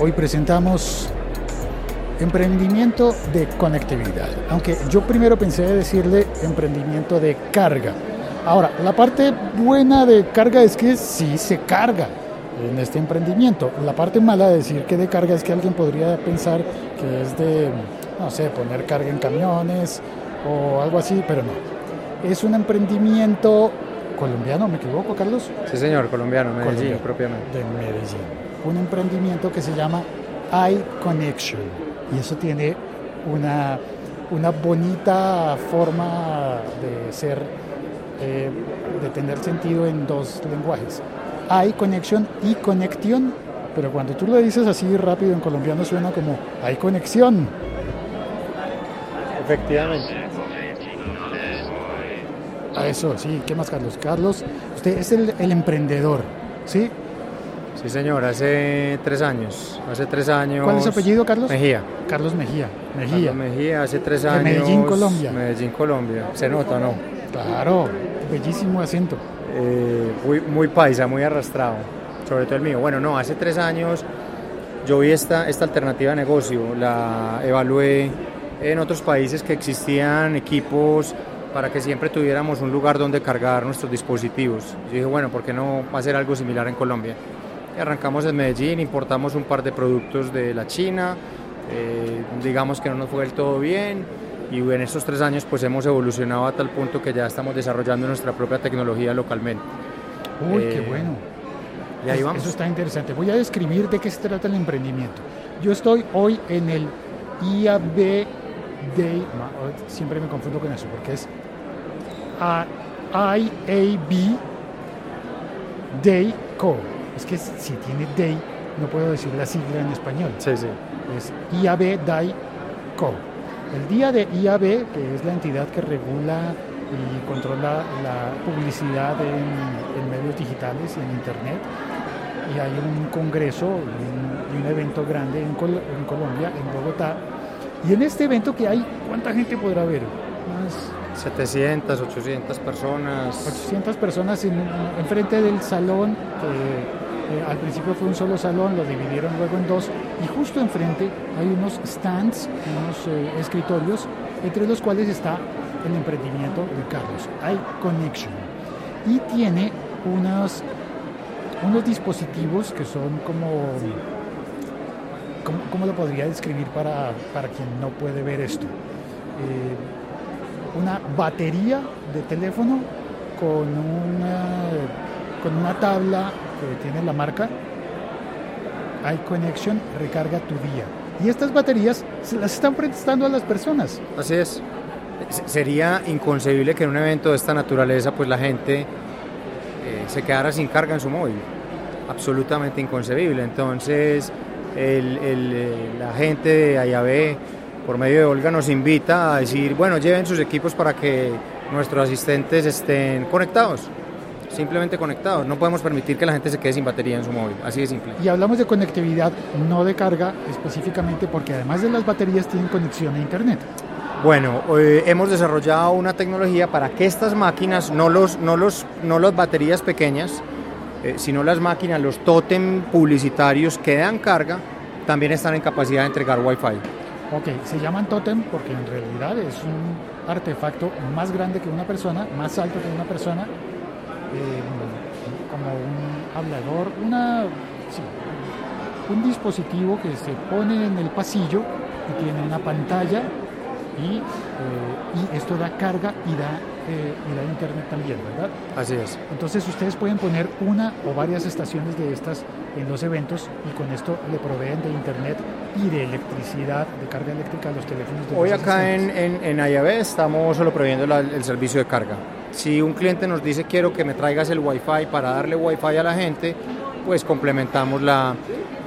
Hoy presentamos emprendimiento de conectividad, aunque yo primero pensé decirle emprendimiento de carga. Ahora, la parte buena de carga es que sí se carga en este emprendimiento. La parte mala de decir que de carga es que alguien podría pensar que es de, no sé, poner carga en camiones o algo así, pero no. Es un emprendimiento colombiano, ¿me equivoco, Carlos? Sí, señor, colombiano, Medellín propiamente. De Medellín. Un emprendimiento que se llama iConnection y eso tiene una, una bonita forma de ser, eh, de tener sentido en dos lenguajes. iConnection y conexión, pero cuando tú lo dices así rápido en colombiano suena como hay conexión. Efectivamente. A eso, sí. ¿Qué más, Carlos? Carlos, usted es el, el emprendedor, ¿sí? Sí, señor, hace tres años. Hace tres años. ¿Cuál es su apellido, Carlos? Mejía. Carlos Mejía. Mejía. Carlos Mejía, hace tres años. De Medellín, Colombia. Medellín, Colombia. ¿Se nota no? Claro, bellísimo acento. Eh, muy, muy paisa, muy arrastrado. Sobre todo el mío. Bueno, no, hace tres años yo vi esta, esta alternativa de negocio. La evalué en otros países que existían equipos para que siempre tuviéramos un lugar donde cargar nuestros dispositivos. Yo dije, bueno, ¿por qué no hacer algo similar en Colombia? Y arrancamos en Medellín, importamos un par de productos de la China, eh, digamos que no nos fue del todo bien y en estos tres años pues hemos evolucionado a tal punto que ya estamos desarrollando nuestra propia tecnología localmente. Uy, qué bueno. Y ahí vamos. Eso está interesante. Voy a describir de qué se trata el emprendimiento. Yo estoy hoy en el IAB Day, siempre me confundo con eso, porque es IAB Day Co. Es que si tiene Day, no puedo decir la sigla en español. Sí, sí. Es IAB Day Co. El día de IAB, que es la entidad que regula y controla la publicidad en, en medios digitales y en Internet, y hay un congreso y un, un, evento grande en, Col en Colombia, en Bogotá. Y en este evento que hay, ¿cuánta gente podrá ver? Unas 700, 800 personas. 800 personas en, enfrente del salón, que eh, al principio fue un solo salón, lo dividieron luego en dos, y justo enfrente hay unos stands, unos eh, escritorios, entre los cuales está el emprendimiento de Carlos, iConnection. Y tiene unos, unos dispositivos que son como... ¿Cómo, cómo lo podría describir para, para, quien no puede ver esto? Eh, una batería de teléfono con una, con una tabla que tiene la marca iConnection recarga tu día. Y estas baterías se las están prestando a las personas. Así es. Sería inconcebible que en un evento de esta naturaleza pues la gente eh, se quedara sin carga en su móvil. Absolutamente inconcebible. Entonces el, el, la gente de IAB por medio de Olga nos invita a decir, bueno, lleven sus equipos para que nuestros asistentes estén conectados, simplemente conectados. No podemos permitir que la gente se quede sin batería en su móvil, así de simple. Y hablamos de conectividad, no de carga específicamente, porque además de las baterías tienen conexión a Internet. Bueno, eh, hemos desarrollado una tecnología para que estas máquinas, no, los, no, los, no las baterías pequeñas, eh, sino las máquinas, los tótem publicitarios que dan carga, también están en capacidad de entregar Wi-Fi. Ok, se llaman tótem porque en realidad es un artefacto más grande que una persona, más alto que una persona, eh, como un hablador, una, un dispositivo que se pone en el pasillo y tiene una pantalla y, eh, y esto da carga y da, eh, y da internet también, ¿verdad? Así es. Entonces ustedes pueden poner una o varias estaciones de estas en los eventos y con esto le proveen de internet y de electricidad, de carga eléctrica a los teléfonos. De Hoy acá en, en, en estamos solo proveyendo la, el servicio de carga. Si un cliente nos dice quiero que me traigas el wifi para darle wifi a la gente, pues complementamos la,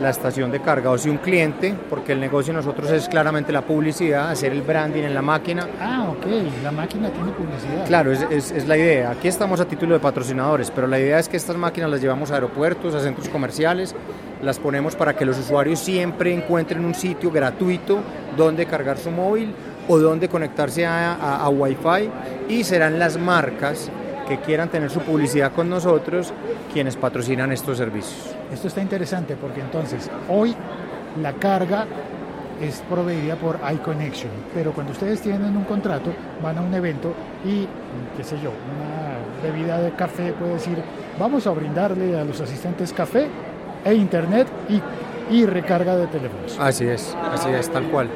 la estación de carga. O si un cliente, porque el negocio de nosotros es claramente la publicidad, hacer el branding en la máquina. Ah, ok, la máquina tiene publicidad. Claro, es, es, es, la idea. Aquí estamos a título de patrocinadores, pero la idea es que estas máquinas las llevamos a aeropuertos, a centros comerciales, las ponemos para que los usuarios siempre encuentren un sitio gratuito donde cargar su móvil o donde conectarse a, a, a Wi-Fi y serán las marcas que quieran tener su publicidad con nosotros quienes patrocinan estos servicios. Esto está interesante porque entonces hoy la carga es proveída por iConnection, pero cuando ustedes tienen un contrato, van a un evento y, qué sé yo, una bebida de café puede decir, vamos a brindarle a los asistentes café e internet y, y recarga de teléfonos. Así es, así es, tal cual.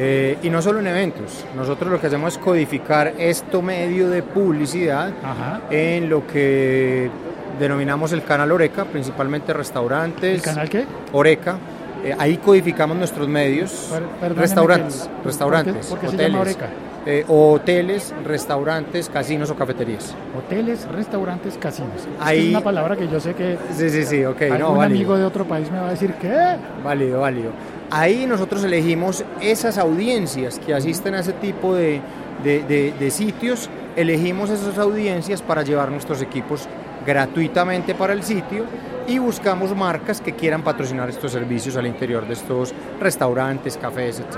Eh, y no solo en eventos, nosotros lo que hacemos es codificar esto medio de publicidad Ajá. en lo que denominamos el canal Oreca, principalmente restaurantes. ¿El canal qué? Oreca. Eh, ahí codificamos nuestros medios, Per- restaurantes, que el- restaurantes, ¿por qué- por qué se hoteles, llama eh, hoteles, restaurantes, casinos o cafeterías. Hoteles, restaurantes, casinos. Es que Ahí- Es una palabra que yo sé que Sí, sí, sí, ok, algún no, amigo de otro país me va a decir, ¿qué? Válido, válido. Ahí nosotros elegimos esas audiencias que asisten a ese tipo de, de- sitios, elegimos esas audiencias para llevar nuestros equipos gratuitamente para el sitio y buscamos marcas que quieran patrocinar estos servicios al interior de estos restaurantes, cafés, etc.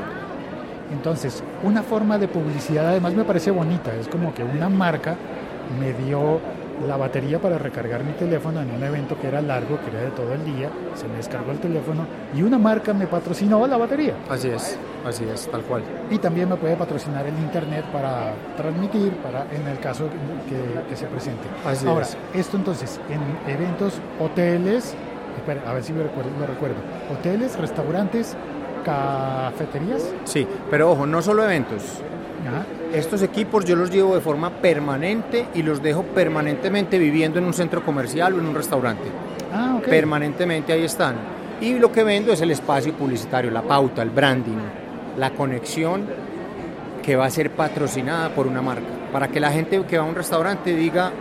Entonces, una forma de publicidad además me parece bonita, es como que una marca me dio la batería para recargar mi teléfono en un evento que era largo, que era de todo el día, se me descargó el teléfono y una marca me patrocinó la batería. Así es, así es, tal cual. Y también me puede patrocinar el internet para transmitir, para en el caso que, que se presente. Así Ahora, es. esto entonces, en eventos, hoteles, espera, a ver si lo recuerdo, lo recuerdo, hoteles, restaurantes, cafeterías, Sí, pero ojo, no solo eventos. Ajá. Estos equipos yo los llevo de forma permanente y los dejo permanentemente viviendo en un centro comercial o en un restaurante. Ah, ok. Permanentemente ahí están. Y lo que vendo es el espacio publicitario, la pauta, el branding, la conexión que va a ser patrocinada por una marca. Para que la gente que va a un restaurante diga,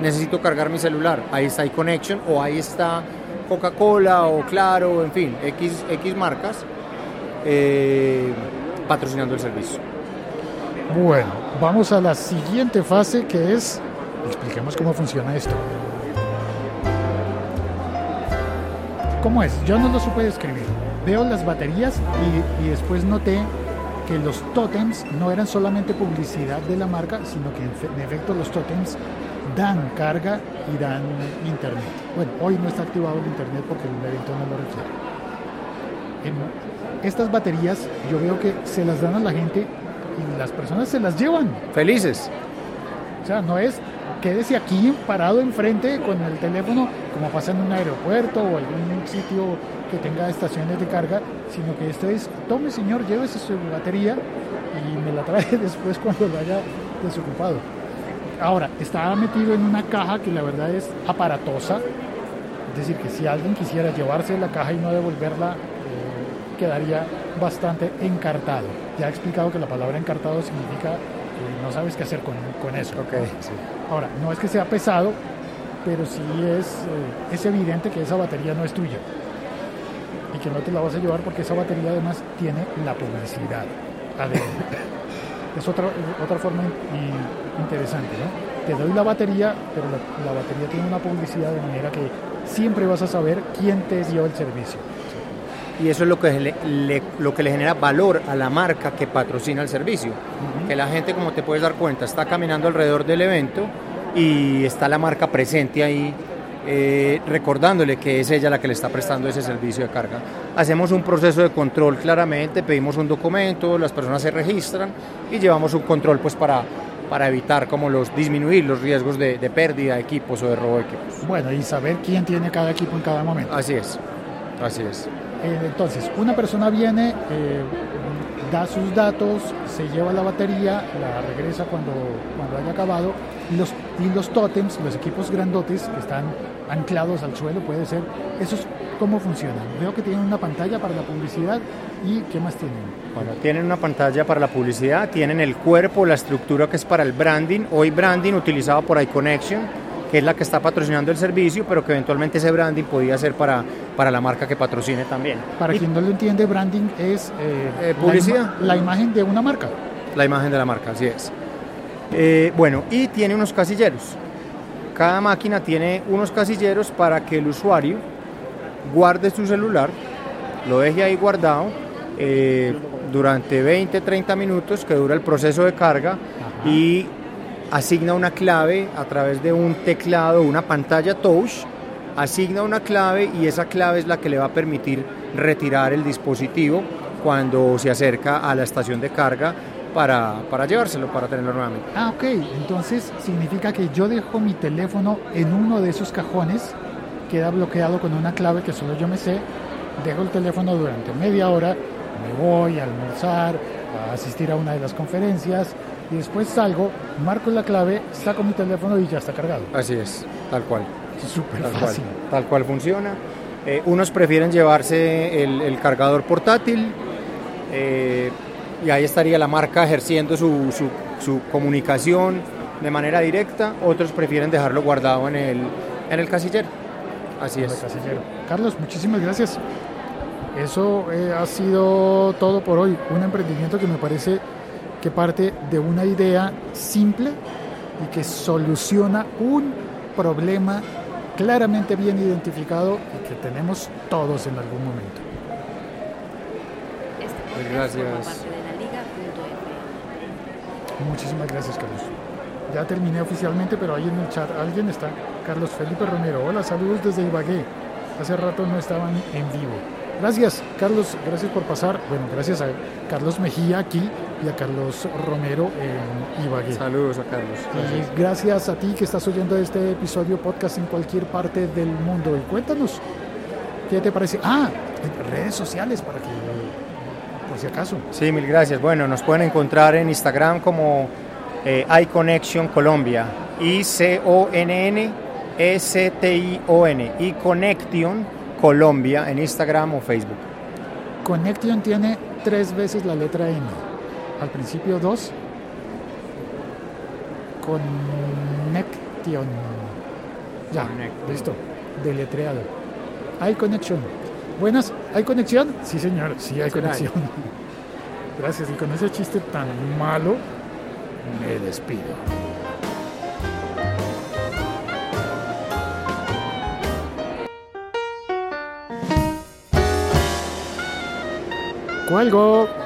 necesito cargar mi celular, ahí está iConnection o ahí está Coca-Cola o Claro, en fin, X, X marcas eh, patrocinando el servicio. Bueno, vamos a la siguiente fase que es, expliquemos cómo funciona esto. ¿Cómo es? Yo no lo supe describir. Veo las baterías y, y después noté que los tótems no eran solamente publicidad de la marca, sino que en, en efecto los tótems dan carga y dan internet. Bueno, hoy no está activado el internet porque el evento no lo requiere. Estas baterías yo veo que se las dan a la gente y las personas se las llevan. Felices. O sea, no es quédese aquí parado enfrente con el teléfono como pasa en un aeropuerto o algún sitio que tenga estaciones de carga, sino que esto es, tome señor, llévese su batería y me la trae después cuando lo haya desocupado. Ahora, está metido en una caja que la verdad es aparatosa, es decir, que si alguien quisiera llevarse la caja y no devolverla, eh, quedaría bastante encartado. Ya he explicado que la palabra encartado significa que no sabes qué hacer con, con eso. Ok, sí. Ahora, no es que sea pesado, pero sí es, eh, es evidente que esa batería no es tuya y que no te la vas a llevar porque esa batería además tiene la publicidad adentro. es otra, otra forma in- interesante, ¿no? Te doy la batería, pero la, la batería tiene una publicidad de manera que siempre vas a saber quién te dio el servicio. Y eso es lo que le, le- lo que le genera valor a la marca que patrocina el servicio. Que la gente, como te puedes dar cuenta, está caminando alrededor del evento y está la marca presente ahí, eh, recordándole que es ella la que le está prestando ese servicio de carga. Hacemos un proceso de control claramente, pedimos un documento, las personas se registran y llevamos un control pues para, para evitar como los disminuir los riesgos de, de pérdida de equipos o de robo de equipos. Bueno, y saber quién tiene cada equipo en cada momento. Así es, así es. Eh, entonces, una persona viene, eh, da sus datos, se lleva la batería, la regresa cuando, cuando haya acabado, y los, y los tótems, los equipos grandotes que están anclados al suelo, puede ser, esos cómo funcionan. Veo que tienen una pantalla para la publicidad y ¿qué más tienen? Bueno, tienen una pantalla para la publicidad, tienen el cuerpo, la estructura que es para el branding. Hoy branding utilizado por iConnection, que es la que está patrocinando el servicio, pero que eventualmente ese branding podía ser para, para la marca que patrocine también. Para Y quien no lo entiende, branding es eh, Eh, la publicidad. ima- la imagen de una marca. la imagen de la marca, así es. Eh, bueno, y tiene unos casilleros. Cada máquina tiene unos casilleros para que el usuario guarde su celular, lo deje ahí guardado durante 20, 30 minutos que dura el proceso de carga Ajá. y asigna una clave a través de un teclado, una pantalla touch asigna una clave y esa clave es la que le va a permitir retirar el dispositivo cuando se acerca a la estación de carga para, para llevárselo, para tenerlo nuevamente. Ah, ok. Entonces significa que yo dejo mi teléfono en uno de esos cajones, queda bloqueado con una clave que solo yo me sé, dejo el teléfono durante media hora, me voy a almorzar, a asistir a una de las conferencias y después salgo, marco la clave, saco mi teléfono y ya está cargado. Así es, tal cual. Súper Tal fácil. cual, tal cual funciona. Eh, unos prefieren llevarse el, el cargador portátil eh, y ahí estaría la marca ejerciendo su, su- su comunicación de manera directa. Otros prefieren dejarlo guardado en el, en el casillero. Así es. casillero. Carlos, muchísimas gracias. Eso eh, ha sido todo por hoy. Un emprendimiento que me parece que parte de una idea simple y que soluciona un problema claramente bien identificado y que tenemos todos en algún momento. Este podcast Gracias. Muchísimas gracias, Carlos. Ya terminé oficialmente, pero ahí en el chat alguien está. Carlos Felipe Romero. Hola, saludos desde Ibagué. Hace rato no estaban en vivo. Gracias, Carlos. Gracias por pasar. Bueno, gracias a Carlos Mejía aquí y a Carlos Romero en Ibagué. Saludos a Carlos. Y gracias a ti que estás oyendo este episodio podcast en cualquier parte del mundo. Y cuéntanos, ¿qué te parece? Ah, redes sociales para que, por si acaso. Sí, mil gracias. Bueno, nos pueden encontrar en Instagram como eh, iConnection Colombia. I-C-O-N-N-E-C-T-I-O-N. iConnection Colombia en Instagram o Facebook. Connection tiene tres veces la letra N. Al principio dos. Connection. Ya, Connection. listo. Deletreado. Hay conexión. Buenas, ¿hay conexión? Sí, señor, sí hay conexión. Gracias. Y con ese chiste tan malo, me despido. Cuelgo.